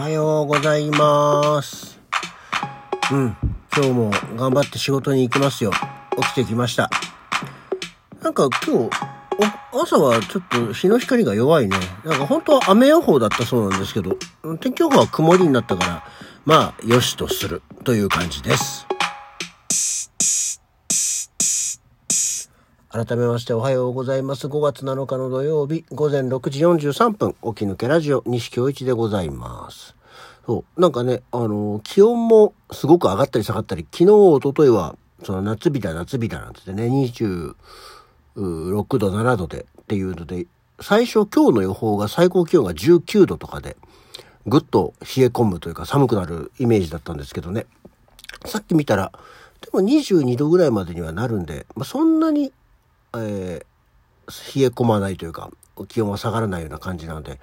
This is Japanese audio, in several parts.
はようございます。うん、今日も頑張って仕事に行きますよ。起きてきました。なんか今日、お朝はちょっと日の光が弱いね。なんか本当は雨予報だったそうなんですけど、天気予報は曇りになったから、まあ、よしとするという感じです。改めましておはようございます。5月7日の土曜日午前6時43分、起き抜けラジオ西京一でございます。そう、なんかね、あの、気温もすごく上がったり下がったり、昨日、一昨日は、その夏日だ夏日だなんてね、26度、7度でっていうので、最初今日の予報が最高気温が19度とかで、ぐっと冷え込むというか寒くなるイメージだったんですけどね。さっき見たら、でも22度ぐらいまでにはなるんで、まあ、そんなにえー冷え込まないというか気温は下がらないような感じなので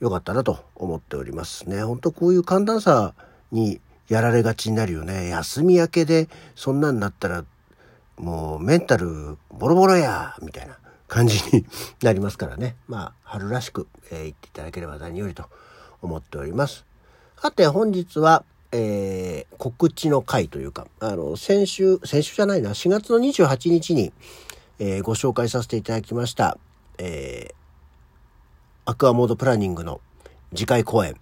よかったなと思っておりますね。本当こういう寒暖差にやられがちになるよね。休み明けでそんなんなったらもうメンタルボロボロやみたいな感じになりますからね。まあ春らしく、えー言っていただければ何よりと思っております。さて本日はえー告知の回というか、あの、先週、先週じゃないな、4月の28日に、えーご紹介させていただきました、えーアクアモードプランニングの次回公演、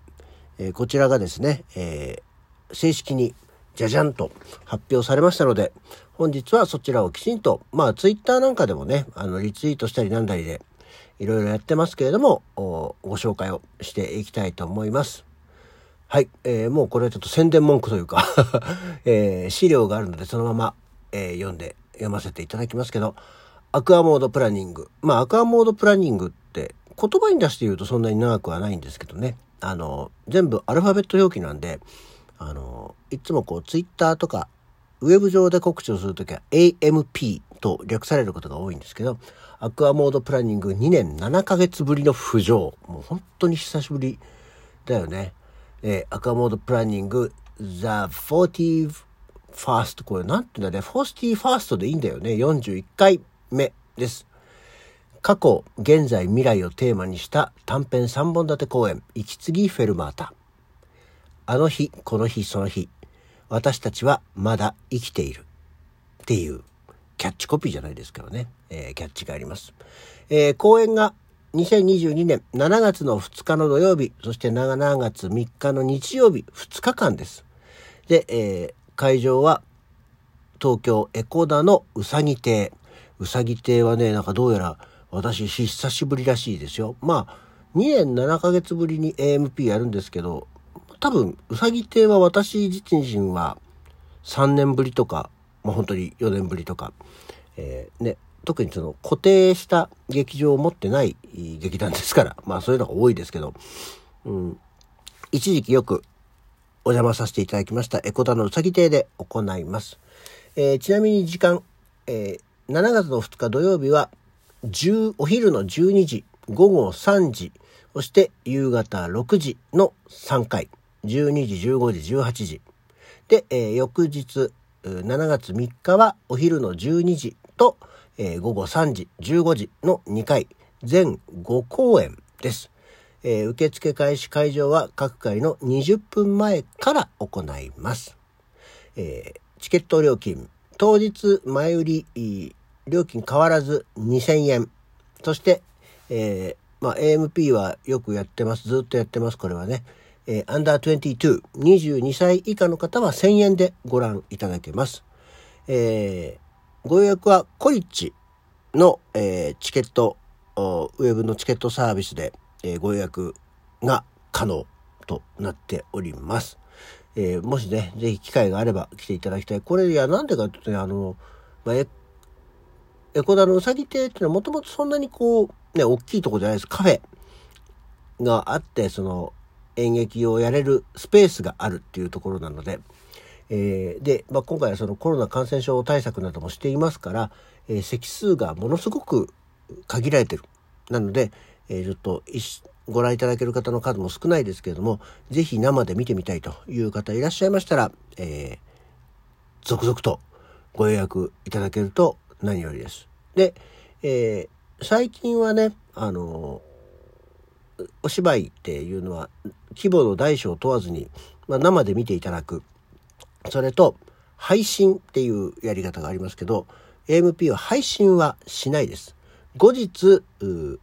えーこちらがですね、えー正式にじゃじゃんと発表されましたので、本日はそちらをきちんと、まあツイッターなんかでもね、あのリツイートしたりなんだりで、いろいろやってますけれども、ご紹介をしていきたいと思います。はい、えーもうこれはちょっと宣伝文句というか、えー資料があるのでそのまま、えー読んで読ませていただきますけど、アクアモードプランニング。まあ、アクアモードプランニングって言葉に出して言うとそんなに長くはないんですけどね。あの、全部アルファベット表記なんで、あの、いつもこうツイッターとかウェブ上で告知をするときは AMP と略されることが多いんですけど、アクアモードプランニング2年7ヶ月ぶりの浮上。もう本当に久しぶりだよね。えーアクアモードプランニング The 40 First これなんていうんだね。40 First でいいんだよね。41回目です。過去、現在、未来をテーマにした短編3本立て公演、息継ぎフェルマータ。あの日、この日、その日、私たちはまだ生きている。っていうキャッチコピーじゃないですけどね、えーキャッチがあります。えー公演が2022年7月の2日の土曜日、そして7月3日の日曜日、2日間です。で、えー会場は東京エコダのうさぎ亭。うさぎ亭はね、なんかどうやら私久しぶりらしいですよ。まあ、2年7ヶ月ぶりに AMP やるんですけど、多分、うさぎ亭は私自身は3年ぶりとか、まあ本当に4年ぶりとか、えーね、特にその固定した劇場を持ってない劇団ですから、まあそういうのが多いですけど、うん、一時期よくお邪魔させていただきましたエコダのうさぎ亭で行います。えーちなみに時間、えー7月の2日土曜日はお昼の12時、午後3時、そして夕方6時の3回、12時、15時、18時。で、えー翌日、7月3日はお昼の12時と、えー午後3時、15時の2回、全5公演です。えー受付開始会場は各回の20分前から行います。えーチケット料金、当日前売り、料金変わらず2000円。そして、えーまあ、AMP はよくやってます。ずっとやってます、これはね。えー、アンダー22、22歳以下の方は1000円でご覧いただけます。えーご予約はコリッチの、えーチケット、ウェブのチケットサービスで、えーご予約が可能となっております。えーもしね、ぜひ機会があれば来ていただきたい。これ、いや、なんでかっていうとね、あの、まあ、エエコダのうさぎ亭っていうのはもともとそんなにこう、ね、大きいとこじゃないです。カフェがあって、その演劇をやれるスペースがあるっていうところなので、えーで、まあ、今回はそのコロナ感染症対策などもしていますから、えー席数がものすごく限られてる。なので、えーちょっとご覧いただける方の数も少ないですけれども、ぜひ生で見てみたいという方いらっしゃいましたら、えー続々とご予約いただけると何よりです。で、えー最近はね、あのお芝居っていうのは規模の大小問わずに、まあ、生で見ていただく。それと、配信っていうやり方がありますけど、AMP は配信はしないです。後日、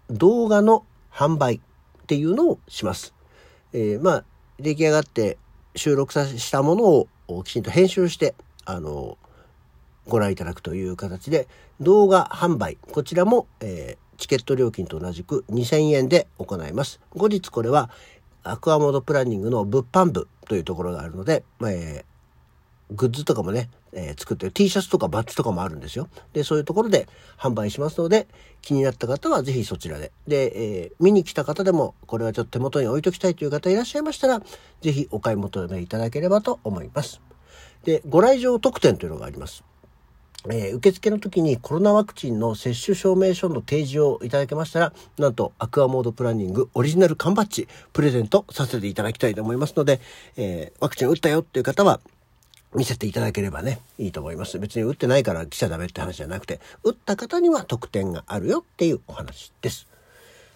動画の販売っていうのをします。えー、まあ、出来上がって収録したものをきちんと編集して、あの、ご覧いただくという形で、動画販売、こちらも、えー、チケット料金と同じく2000円で行います。後日これは、アクアモードプランニングの物販部というところがあるので、えー、グッズとかもね、えー、作ってる T シャツとかバッジとかもあるんですよ。で、そういうところで販売しますので、気になった方はぜひそちらで。で、えー、見に来た方でも、これはちょっと手元に置いときたいという方いらっしゃいましたら、ぜひお買い求めいただければと思います。で、ご来場特典というのがあります。えー、受付の時にコロナワクチンの接種証明書の提示をいただけましたら、なんとアクアモードプランニングオリジナル缶バッジプレゼントさせていただきたいと思いますので、えー、ワクチン打ったよっていう方は、見せていただければね、いいと思います。別に打ってないから来ちゃダメって話じゃなくて、打った方には特典があるよっていうお話です。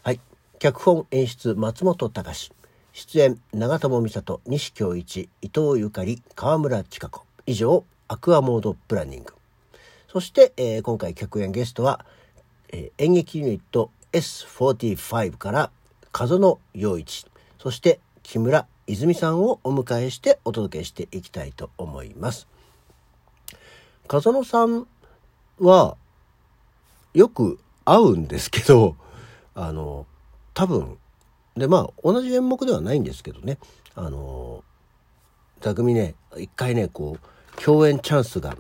はい。脚本演出松本隆出演長友美里西京一伊藤ゆかり川村千佳子以上アクアモードプランニングそして、えー、今回客演ゲストは、えー、演劇ユニット S45 から風野陽一、そして木村泉さんをお迎えしてお届けしていきたいと思います。風野さんはよく会うんですけど、あの、多分、で、まあ、同じ演目ではないんですけどね、あの、座組ね、一回ね、こう、共演チャンスが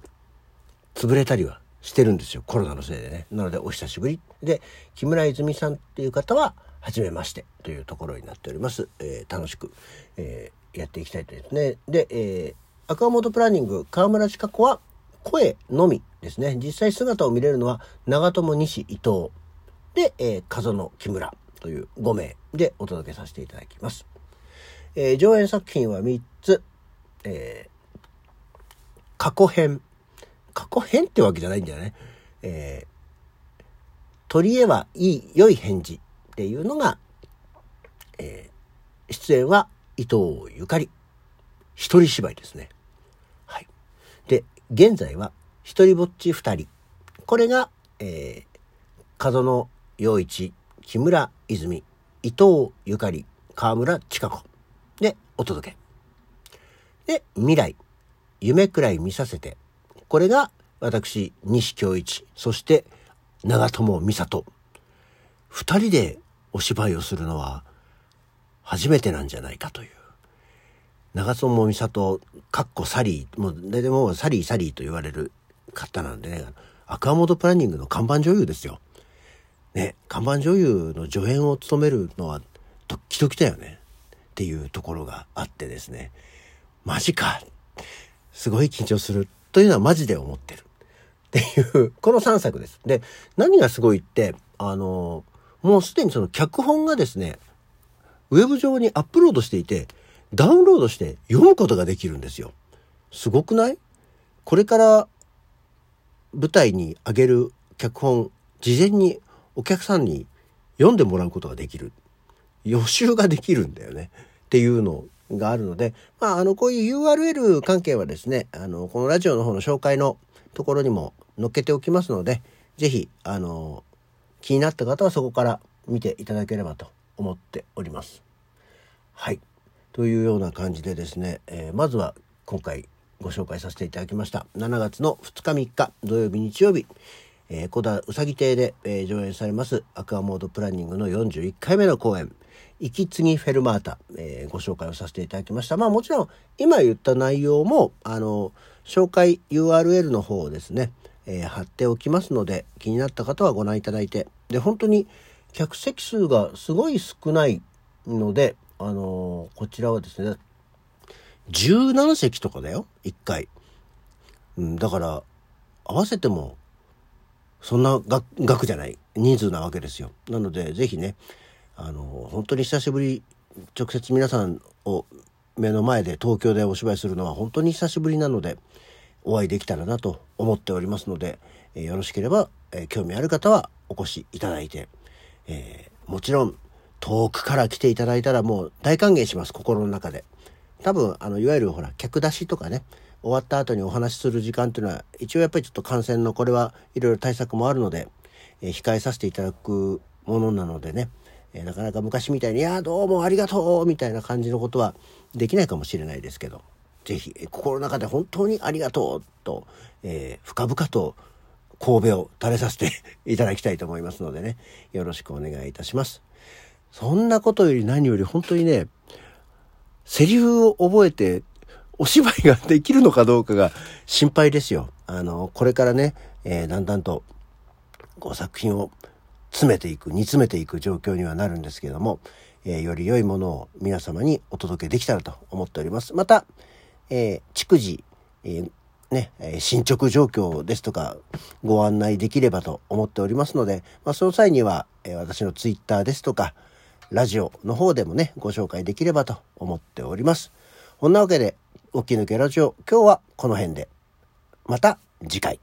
潰れたりはしてるんですよ。コロナのせいでね。なので、お久しぶり。で、木村泉さんっていう方は、初めましてというところになっております。えー、楽しく、えー、やっていきたいとですね。で、えー、アクアモードプランニング、河村千佳子は声のみですね。実際姿を見れるのは、長友西伊藤。で、えー、風野木村という5名でお届けさせていただきます。えー、上演作品は3つ。えー、過去編。過去編ってわけじゃないんだよね。えー、取り柄はいい、良い返事っていうのが、えー、出演は伊藤ゆかり。一人芝居ですね。はい。で、現在は一人ぼっち二人。これが、えー、角野陽一、木村泉、伊藤ゆかり、河村千佳子でお届け。で、未来、夢くらい見させて、これが私、西京一、そして長友美里。二人でお芝居をするのは初めてなんじゃないかという。長友美里、かっこサリー、もう、でもサリーサリーと言われる方なんでね、アクアモードプランニングの看板女優ですよ。ね、看板女優の助演を務めるのはドッキドキだよね。っていうところがあってですね。マジか。すごい緊張する。というのはマジで思ってる。っていう、この3作です。で、何がすごいって、あの、もうすでにその脚本がですね、ウェブ上にアップロードしていて、ダウンロードして読むことができるんですよ。すごくない？これから舞台にあげる脚本、事前にお客さんに読んでもらうことができる。予習ができるんだよね。っていうのがあるので、まあ、あの、こういう URL 関係はですね、あの、このラジオの方の紹介のところにも載っけておきますので、ぜひ、あの、気になった方はそこから見ていただければと思っております。はい。というような感じでですね、えー、まずは今回ご紹介させていただきました。7月の2日3日土曜日日曜日、えー、小田うさぎ亭で、えー、上演されますアクアモードプランニングの41回目の公演、息継ぎフェルマータ、えー、ご紹介をさせていただきました。まあもちろん今言った内容も、あの、紹介 URL の方をですね、えー、貼っておきますので、気になった方はご覧いただいて、で、本当に客席数がすごい少ないので、あのこちらはですね、17席とかだよ、1回。うん、だから、合わせても、そんな額じゃない人数なわけですよ。なので、ぜひね、あの本当に久しぶり直接皆さんを目の前で東京でお芝居するのは本当に久しぶりなのでお会いできたらなと思っておりますので、え、よろしければ、え、興味ある方はお越しいただいて、えー、もちろん遠くから来ていただいたらもう大歓迎します、心の中で。多分、あの、いわゆるほら、客出しとかね、終わった後にお話しする時間っていうのは、一応やっぱりちょっと感染のこれはいろいろ対策もあるので、え、控えさせていただくものなのでね、え、なかなか昔みたいに、いや、どうもありがとうみたいな感じのことはできないかもしれないですけど、ぜひ、心の中で本当にありがとうと、えー、深々と神戸を垂れさせて いただきたいと思いますのでね、よろしくお願いいたします。そんなことより何より本当にね、セリフを覚えてお芝居ができるのかどうかが心配ですよ。あの、これからね、えー、だんだんと、こう作品を詰めていく、煮詰めていく状況にはなるんですけども、えー、より良いものを皆様にお届けできたらと思っております。また、えー、逐次、えー、ね、進捗状況ですとかご案内できればと思っておりますので、まあ、その際には、え私のツイッターですとか、ラジオの方でもね、ご紹介できればと思っております。こんなわけで、起き抜けラジオ、今日はこの辺で。また次回。